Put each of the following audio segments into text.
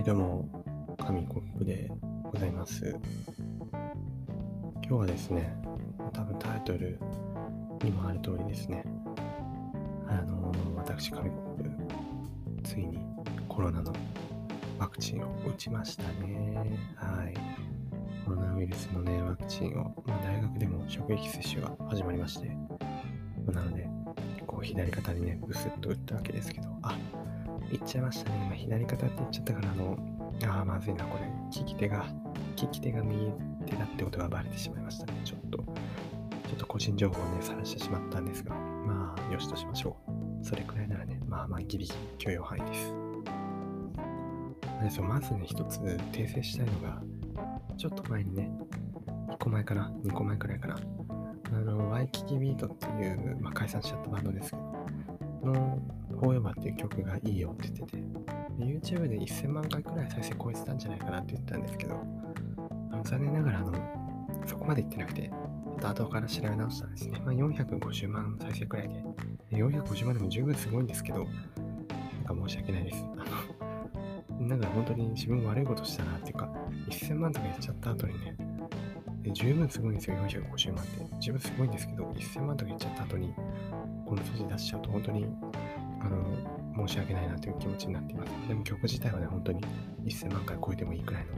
はい、どうも、紙コップでございます。今日はですね、多分タイトルにもある通りですね、あの私、紙コップ、ついにコロナのワクチンを打ちましたね。はい。コロナウイルスのね、ワクチンを、まあ、大学でも職域接種が始まりまして、なので、こう左肩にね、ブスッと打ったわけですけど、あ、言っちゃいましたね。今左肩って言っちゃったから、あの、ああ、まずいな、これ。利き手が、利き手が右手だってことがバレてしまいましたね。ちょっと、ちょっと個人情報をね、晒してしまったんですが、まあ、よしとしましょう。それくらいならね、まあまあ、ギリギリ許容範囲です。ですよ、まずね、一つ訂正したいのが、ちょっと前にね、1個前かな、2個前くらいかな、あの、ワイキキビートっていう、まあ、解散しちゃったバンドですけど、の、フォーエバーっていう曲がいいよって言ってて、YouTube で1000万回くらい再生超えてたんじゃないかなって言ったんですけど、残念ながらあの、そこまで言ってなくて、ちょっと後から調べ直したんですね。まあ、450万再生くらいで、450万でも十分すごいんですけど、なんか申し訳ないです。あの、なんか本当に自分悪いことしたなっていうか、1000万とか言っちゃった後にね、で十分すごいんですよ、450万って。十分すごいんですけど、1000万とか言っちゃった後に、この数字出しちゃうと本当にあの、申し訳ないなという気持ちになっています。でも曲自体はね、本当に1000万回超えてもいいくらいの、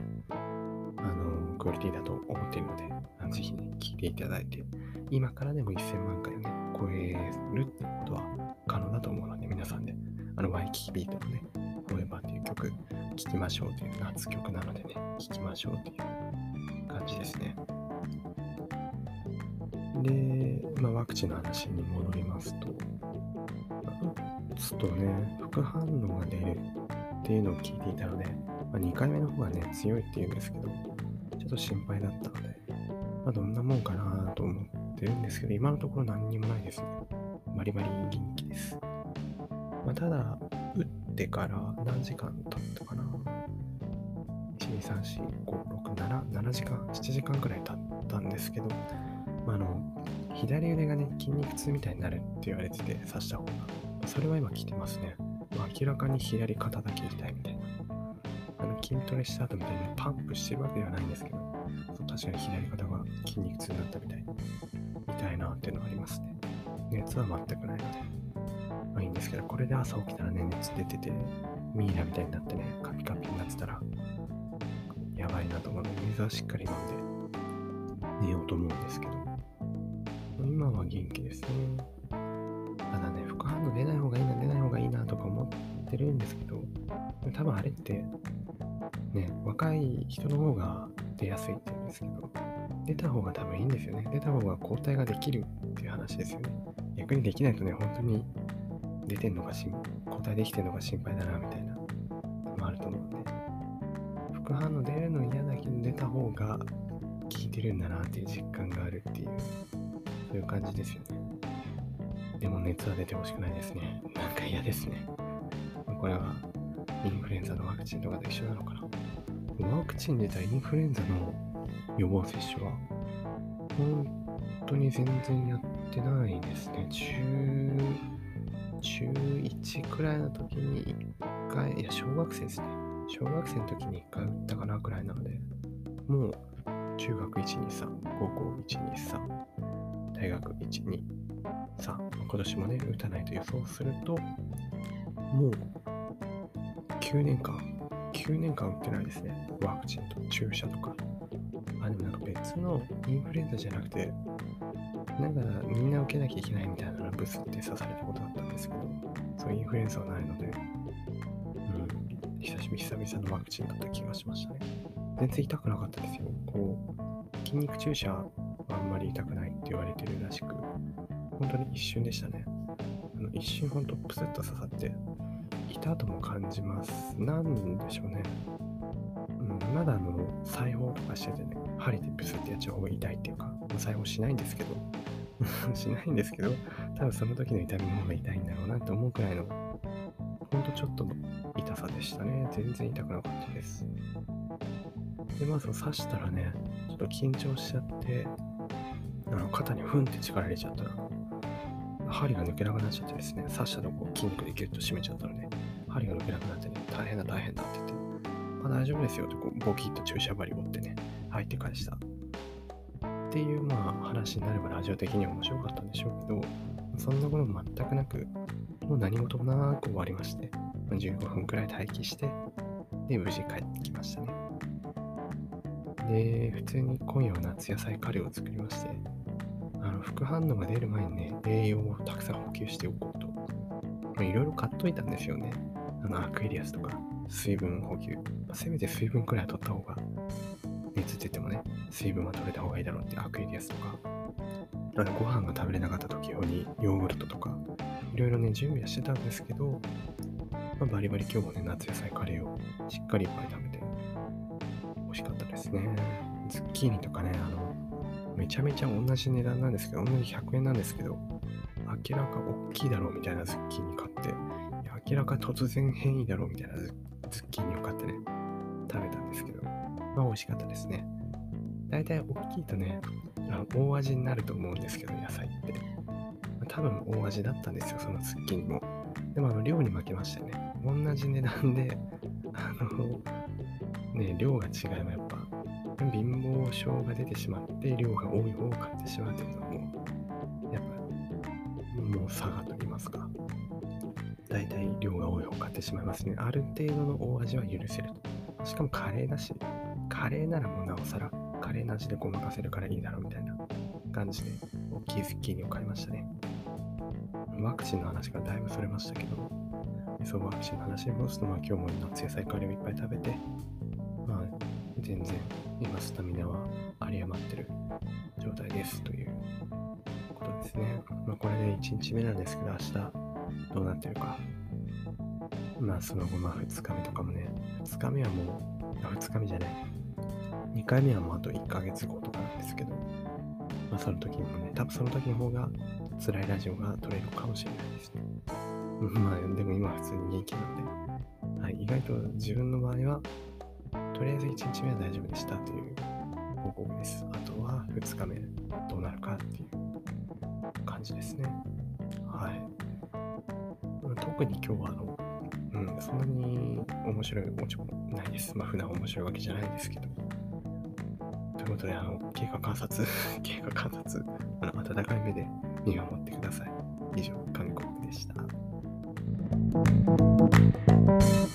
あの、クオリティだと思っているので、あのぜひね、聴いていただいて、今からでも1000万回をね、超えるってことは可能だと思うので、皆さんで、あの、ワイキキビートのね、フォーエバーっていう曲、聴きましょうという夏曲なのでね、聴きましょうという感じですね。で、まあ、ワクチンの話に戻りますと、打つとね、副反応が出るっていうのを聞いていたので、まあ、2回目の方がね、強いっていうんですけど、ちょっと心配だったので、まあ、どんなもんかなと思ってるんですけど、今のところ何にもないですね。バリバリ元気です。まあ、ただ、打ってから何時間経ったかな ?1、2、3、4、5、6、7、時間、7時間くらい経ったんですけど、まあ、あの、左腕がね、筋肉痛みたいになるって言われてて、刺した方が。それは今聞いてますね。まあ、明らかに左肩だけ痛いみたいな。あの筋トレした後みたいにパンプしてるわけではないんですけど、そう確かに左肩が筋肉痛になったみたい。痛いなっていうのはありますね。熱は全くないので。まあいいんですけど、これで朝起きたらね、熱出てて、ミイラみたいになってね、カピカピになってたら、やばいなと思うので、水はしっかり飲んで寝ようと思うんですけど、今は元気ですね。ただね、副反応出ない方がいいな、出ない方がいいなとか思ってるんですけど、多分あれって、ね、若い人の方が出やすいって言うんですけど、出た方が多分いいんですよね。出た方が抗体ができるっていう話ですよね。逆にできないとね、本当に出てんのが心、抗体できてんのが心配だな、みたいなのもあると思うんで、副反応出るの嫌だけど出た方が効いてるんだなっていう実感があるっていう、そういう感じですよね。でも熱は出てほしくないですね。なんか嫌ですね。これはインフルエンザのワクチンとかと一緒なのかな。ワクチンでたインフルエンザの予防接種は本当に全然やってないですね。中、中1くらいの時に1回、いや、小学生ですね。小学生の時に1回打ったかなくらいなので、もう中学1、2、3、高校1、2、3、大学1、2、さあ、今年もね、打たないと予想すると、もう9年間、9年間打ってないですね。ワクチンと注射とか。あ、でもなんか別のインフルエンザじゃなくて、なんかみんな受けなきゃいけないみたいなブスって刺されたことだったんですけど、そうインフルエンザはないので、久しぶり、久々のワクチンだった気がしましたね。全然痛くなかったですよ。こう、筋肉注射はあんまり痛くないって言われてるらしく、本当に一瞬でしたね。あの一瞬本当プスッと刺さって、痛とも感じます。なんでしょうね。うん、まだあの、裁縫とかしててね、針でプスってやっちゃう方が痛いっていうか、もう裁縫しないんですけど、しないんですけど、多分その時の痛みの方が痛いんだろうなって思うくらいの、ほんとちょっと痛さでしたね。全然痛くなかったです。で、まず刺したらね、ちょっと緊張しちゃって、あの肩にふんって力入れちゃったら、針が抜けなくなっちゃってですね、刺したとこ筋肉でギュッと締めちゃったので、針が抜けなくなってね、大変だ大変だって言って、あ、大丈夫ですよってこうボキッと注射針をってね、入って返した。っていう、まあ、話になればラジオ的には面白かったんでしょうけど、そんなことも全くなく、もう何事もなく終わりまして、15分くらい待機して、で、無事帰ってきましたね。で、普通に今夜は夏野菜カレーを作りまして、あの副反応が出る前にね、栄養をたくさん補給しておこうと、いろいろ買っといたんですよね。あのアクエリアスとか、水分補給。まあ、せめて水分くらいは取った方が、熱出てもね、水分は取れた方がいいだろうってアクエリアスとか、あのご飯が食べれなかった時用にヨーグルトとか、いろいろね、準備はしてたんですけど、まあ、バリバリ今日もね、夏野菜カレーをしっかりいっぱい食べて、美味しかったですね。ズッキーニとかね、あの、めちゃめちゃ同じ値段なんですけど、同じ100円なんですけど、明らか大きいだろうみたいなズッキーニ買って、明らか突然変異だろうみたいなズッキーニを買ってね、食べたんですけど、まあ美味しかったですね。大体大きいとね、あの大味になると思うんですけど、野菜って。多分大味だったんですよ、そのズッキーニも。でも、あの量に負けましたね。同じ値段で、あの、ね、量が違えばやっぱ、貧乏症が出てしまって、量が多い方を買ってしまうというのはもう、やっぱ、もう差がと言いますか。大体量が多い方を買ってしまいますね。ある程度の大味は許せると。しかもカレーだし、カレーならもうなおさら、カレーなしでごまかせるからいいだろうみたいな感じで、大きいズッキーニを買いましたね。ワクチンの話がだいぶそれましたけど、そう、ワクチンの話に戻すと、まあ今日も夏野菜カレーをいっぱい食べて、まあ全然今スタミナは有り余ってる状態ですということですね。まあこれで1日目なんですけど、明日どうなってるか。まあその後、まあ2日目とかもね、2日目はもう、2日目じゃない。2回目はもうあと1ヶ月後とかなんですけど、まあその時もね、多分その時の方が辛いラジオが撮れるかもしれないですね。まあでも今は普通に元気なんで、はい、意外と自分の場合は、とりあえず1日目は大丈夫でしたという報告です。あとは2日目どうなるかっていう感じですね。はい。特に今日はあの、うん、そんなに面白いもちろんないです。まあ普段面白いわけじゃないんですけど。ということで、あの、経過観察、経過観察、あの、温かい目で見守ってください。以上、韓国でした。Thank you.